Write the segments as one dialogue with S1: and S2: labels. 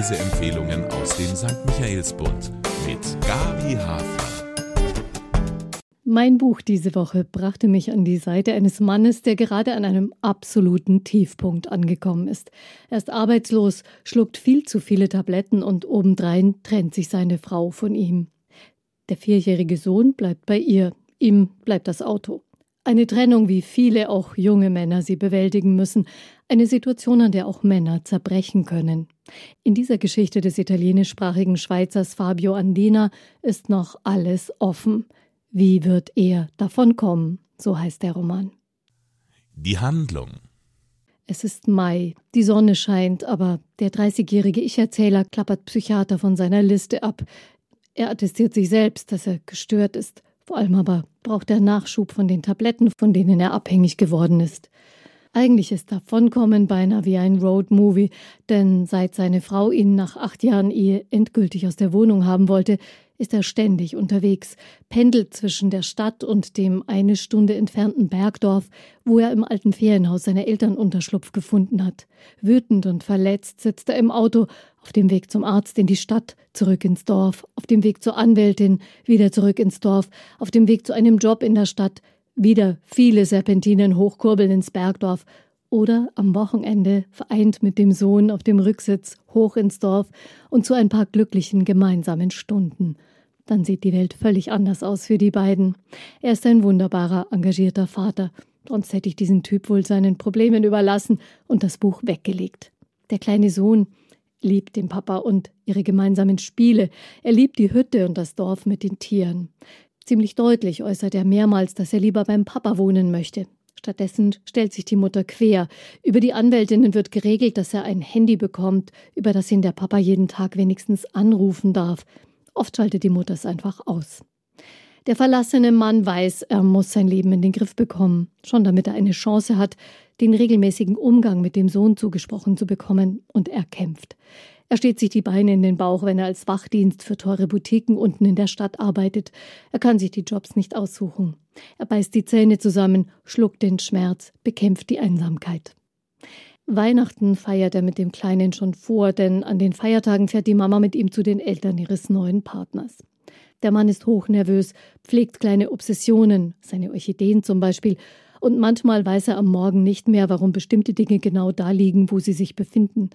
S1: Leseempfehlungen aus dem St. Michaelsbund mit Gabi Hafler.
S2: Mein Buch diese Woche brachte mich an die Seite eines Mannes, der gerade an einem absoluten Tiefpunkt angekommen ist. Er ist arbeitslos, schluckt viel zu viele Tabletten und obendrein trennt sich seine Frau von ihm. Der vierjährige Sohn bleibt bei ihr, ihm bleibt das Auto. Eine Trennung, wie viele auch junge Männer sie bewältigen müssen, eine Situation, an der auch Männer zerbrechen können. In dieser Geschichte des italienischsprachigen Schweizers Fabio Andina ist noch alles offen. Wie wird er davonkommen? So heißt der Roman.
S1: Die Handlung.
S2: Es ist Mai, die Sonne scheint, aber der 30-jährige Ich-Erzähler klappert Psychiater von seiner Liste ab. Er attestiert sich selbst, dass er gestört ist. Vor allem aber braucht er Nachschub von den Tabletten, von denen er abhängig geworden ist. Eigentlich ist Davonkommen beinahe wie ein Roadmovie, denn seit seine Frau ihn nach acht Jahren Ehe endgültig aus der Wohnung haben wollte, ist er ständig unterwegs, pendelt zwischen der Stadt und dem eine Stunde entfernten Bergdorf, wo er im alten Ferienhaus seiner Eltern Unterschlupf gefunden hat. Wütend und verletzt sitzt er im Auto, auf dem Weg zum Arzt in die Stadt, zurück ins Dorf, auf dem Weg zur Anwältin, wieder zurück ins Dorf, auf dem Weg zu einem Job in der Stadt, wieder viele Serpentinen hochkurbeln ins Bergdorf oder am Wochenende vereint mit dem Sohn auf dem Rücksitz hoch ins Dorf und zu ein paar glücklichen gemeinsamen Stunden. Dann sieht die Welt völlig anders aus für die beiden. Er ist ein wunderbarer, engagierter Vater. Sonst hätte ich diesen Typ wohl seinen Problemen überlassen und das Buch weggelegt. Der kleine Sohn liebt den Papa und ihre gemeinsamen Spiele. Er liebt die Hütte und das Dorf mit den Tieren. Ziemlich deutlich äußert er mehrmals, dass er lieber beim Papa wohnen möchte. Stattdessen stellt sich die Mutter quer. Über die Anwältinnen wird geregelt, dass er ein Handy bekommt, über das ihn der Papa jeden Tag wenigstens anrufen darf. Oft schaltet die Mutter es einfach aus. Der verlassene Mann weiß, er muss sein Leben in den Griff bekommen, schon damit er eine Chance hat, den regelmäßigen Umgang mit dem Sohn zugesprochen zu bekommen, und er kämpft. Er steht sich die Beine in den Bauch, wenn er als Wachdienst für teure Boutiquen unten in der Stadt arbeitet. Er kann sich die Jobs nicht aussuchen. Er beißt die Zähne zusammen, schluckt den Schmerz, bekämpft die Einsamkeit. Weihnachten feiert er mit dem Kleinen schon vor, denn an den Feiertagen fährt die Mama mit ihm zu den Eltern ihres neuen Partners. Der Mann ist hochnervös, pflegt kleine Obsessionen, seine Orchideen zum Beispiel, und manchmal weiß er am Morgen nicht mehr, warum bestimmte Dinge genau da liegen, wo sie sich befinden.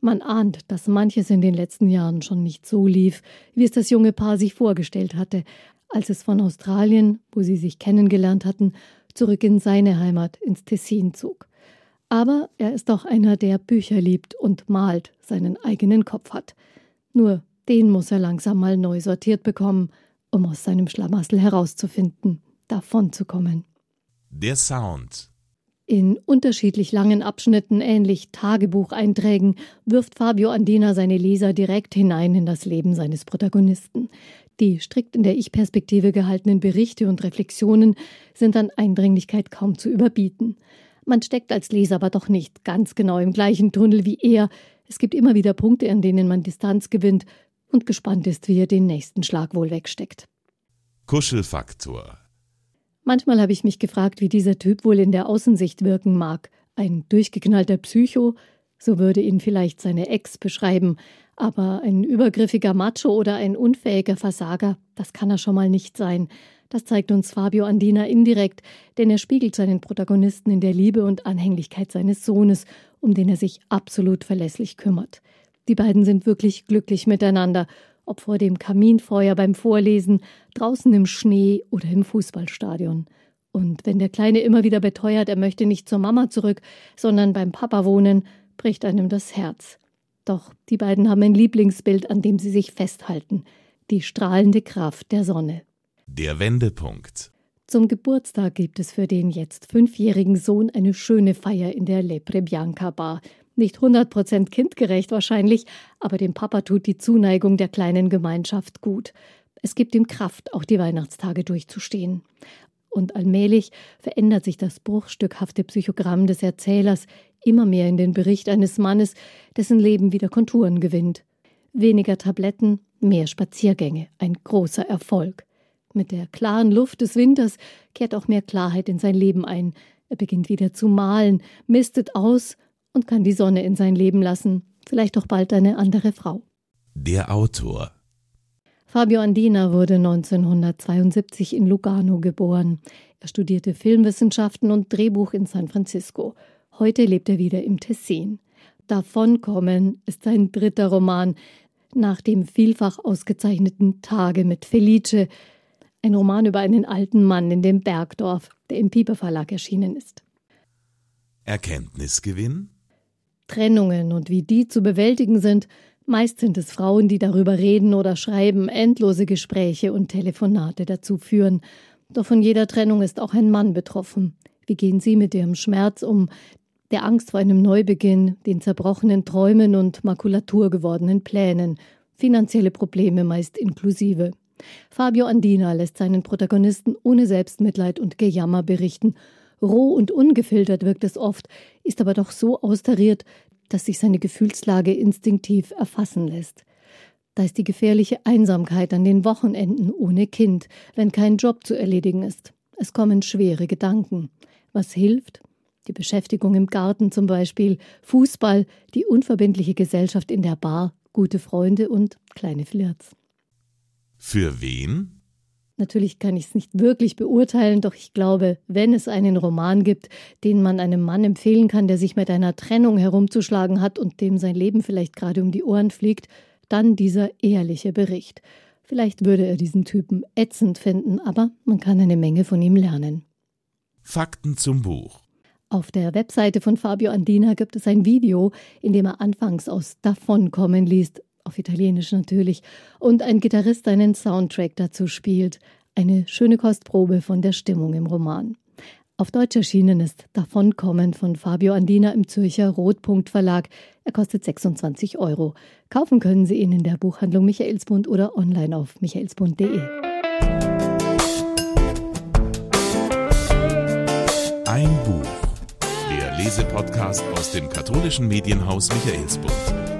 S2: Man ahnt, dass manches in den letzten Jahren schon nicht so lief, wie es das junge Paar sich vorgestellt hatte, als es von Australien, wo sie sich kennengelernt hatten, zurück in seine Heimat, ins Tessin zog. Aber er ist auch einer, der Bücher liebt und malt, seinen eigenen Kopf hat. Nur den muss er langsam mal neu sortiert bekommen, um aus seinem Schlamassel herauszufinden, davonzukommen.
S1: Der Sound.
S2: In unterschiedlich langen Abschnitten, ähnlich Tagebucheinträgen, wirft Fabio Andina seine Leser direkt hinein in das Leben seines Protagonisten. Die strikt in der Ich-Perspektive gehaltenen Berichte und Reflexionen sind an Eindringlichkeit kaum zu überbieten. Man steckt als Leser aber doch nicht ganz genau im gleichen Tunnel wie er. Es gibt immer wieder Punkte, an denen man Distanz gewinnt und gespannt ist, wie er den nächsten Schlag wohl wegsteckt.
S1: Kuschelfaktor.
S2: Manchmal habe ich mich gefragt, wie dieser Typ wohl in der Außensicht wirken mag. Ein durchgeknallter Psycho, so würde ihn vielleicht seine Ex beschreiben, aber ein übergriffiger Macho oder ein unfähiger Versager, das kann er schon mal nicht sein. Das zeigt uns Fabio Andina indirekt, denn er spiegelt seinen Protagonisten in der Liebe und Anhänglichkeit seines Sohnes, um den er sich absolut verlässlich kümmert. Die beiden sind wirklich glücklich miteinander, ob vor dem Kaminfeuer beim Vorlesen, draußen im Schnee oder im Fußballstadion. Und wenn der Kleine immer wieder beteuert, er möchte nicht zur Mama zurück, sondern beim Papa wohnen, bricht einem das Herz. Doch die beiden haben ein Lieblingsbild, an dem sie sich festhalten die strahlende Kraft der Sonne.
S1: Der Wendepunkt.
S2: Zum Geburtstag gibt es für den jetzt fünfjährigen Sohn eine schöne Feier in der Lepre Bianca Bar. Nicht 100% kindgerecht wahrscheinlich, aber dem Papa tut die Zuneigung der kleinen Gemeinschaft gut. Es gibt ihm Kraft, auch die Weihnachtstage durchzustehen. Und allmählich verändert sich das bruchstückhafte Psychogramm des Erzählers immer mehr in den Bericht eines Mannes, dessen Leben wieder Konturen gewinnt. Weniger Tabletten, mehr Spaziergänge, ein großer Erfolg. Mit der klaren Luft des Winters kehrt auch mehr Klarheit in sein Leben ein. Er beginnt wieder zu malen, mistet aus und kann die Sonne in sein Leben lassen, vielleicht auch bald eine andere Frau.
S1: Der Autor
S2: Fabio Andina wurde 1972 in Lugano geboren. Er studierte Filmwissenschaften und Drehbuch in San Francisco. Heute lebt er wieder im Tessin. Davonkommen ist sein dritter Roman nach dem vielfach ausgezeichneten Tage mit Felice, ein Roman über einen alten Mann in dem Bergdorf, der im Pieper Verlag erschienen ist.
S1: Erkenntnisgewinn?
S2: Trennungen und wie die zu bewältigen sind, meist sind es Frauen, die darüber reden oder schreiben, endlose Gespräche und Telefonate dazu führen. Doch von jeder Trennung ist auch ein Mann betroffen. Wie gehen Sie mit Ihrem Schmerz um, der Angst vor einem Neubeginn, den zerbrochenen Träumen und Makulatur gewordenen Plänen, finanzielle Probleme meist inklusive. Fabio Andina lässt seinen Protagonisten ohne Selbstmitleid und Gejammer berichten. Roh und ungefiltert wirkt es oft, ist aber doch so austariert, dass sich seine Gefühlslage instinktiv erfassen lässt. Da ist die gefährliche Einsamkeit an den Wochenenden ohne Kind, wenn kein Job zu erledigen ist. Es kommen schwere Gedanken. Was hilft? die Beschäftigung im Garten zum Beispiel, Fußball, die unverbindliche Gesellschaft in der Bar, gute Freunde und kleine Flirts.
S1: Für wen?
S2: Natürlich kann ich es nicht wirklich beurteilen, doch ich glaube, wenn es einen Roman gibt, den man einem Mann empfehlen kann, der sich mit einer Trennung herumzuschlagen hat und dem sein Leben vielleicht gerade um die Ohren fliegt, dann dieser ehrliche Bericht. Vielleicht würde er diesen Typen ätzend finden, aber man kann eine Menge von ihm lernen.
S1: Fakten zum Buch.
S2: Auf der Webseite von Fabio Andina gibt es ein Video, in dem er anfangs aus Davonkommen liest, auf Italienisch natürlich, und ein Gitarrist einen Soundtrack dazu spielt. Eine schöne Kostprobe von der Stimmung im Roman. Auf Deutsch erschienen ist Davonkommen von Fabio Andina im Zürcher Rotpunkt Verlag. Er kostet 26 Euro. Kaufen können Sie ihn in der Buchhandlung Michaelsbund oder online auf michaelsbund.de.
S1: Ein Buch Lesepodcast aus dem katholischen Medienhaus Michaelsbund.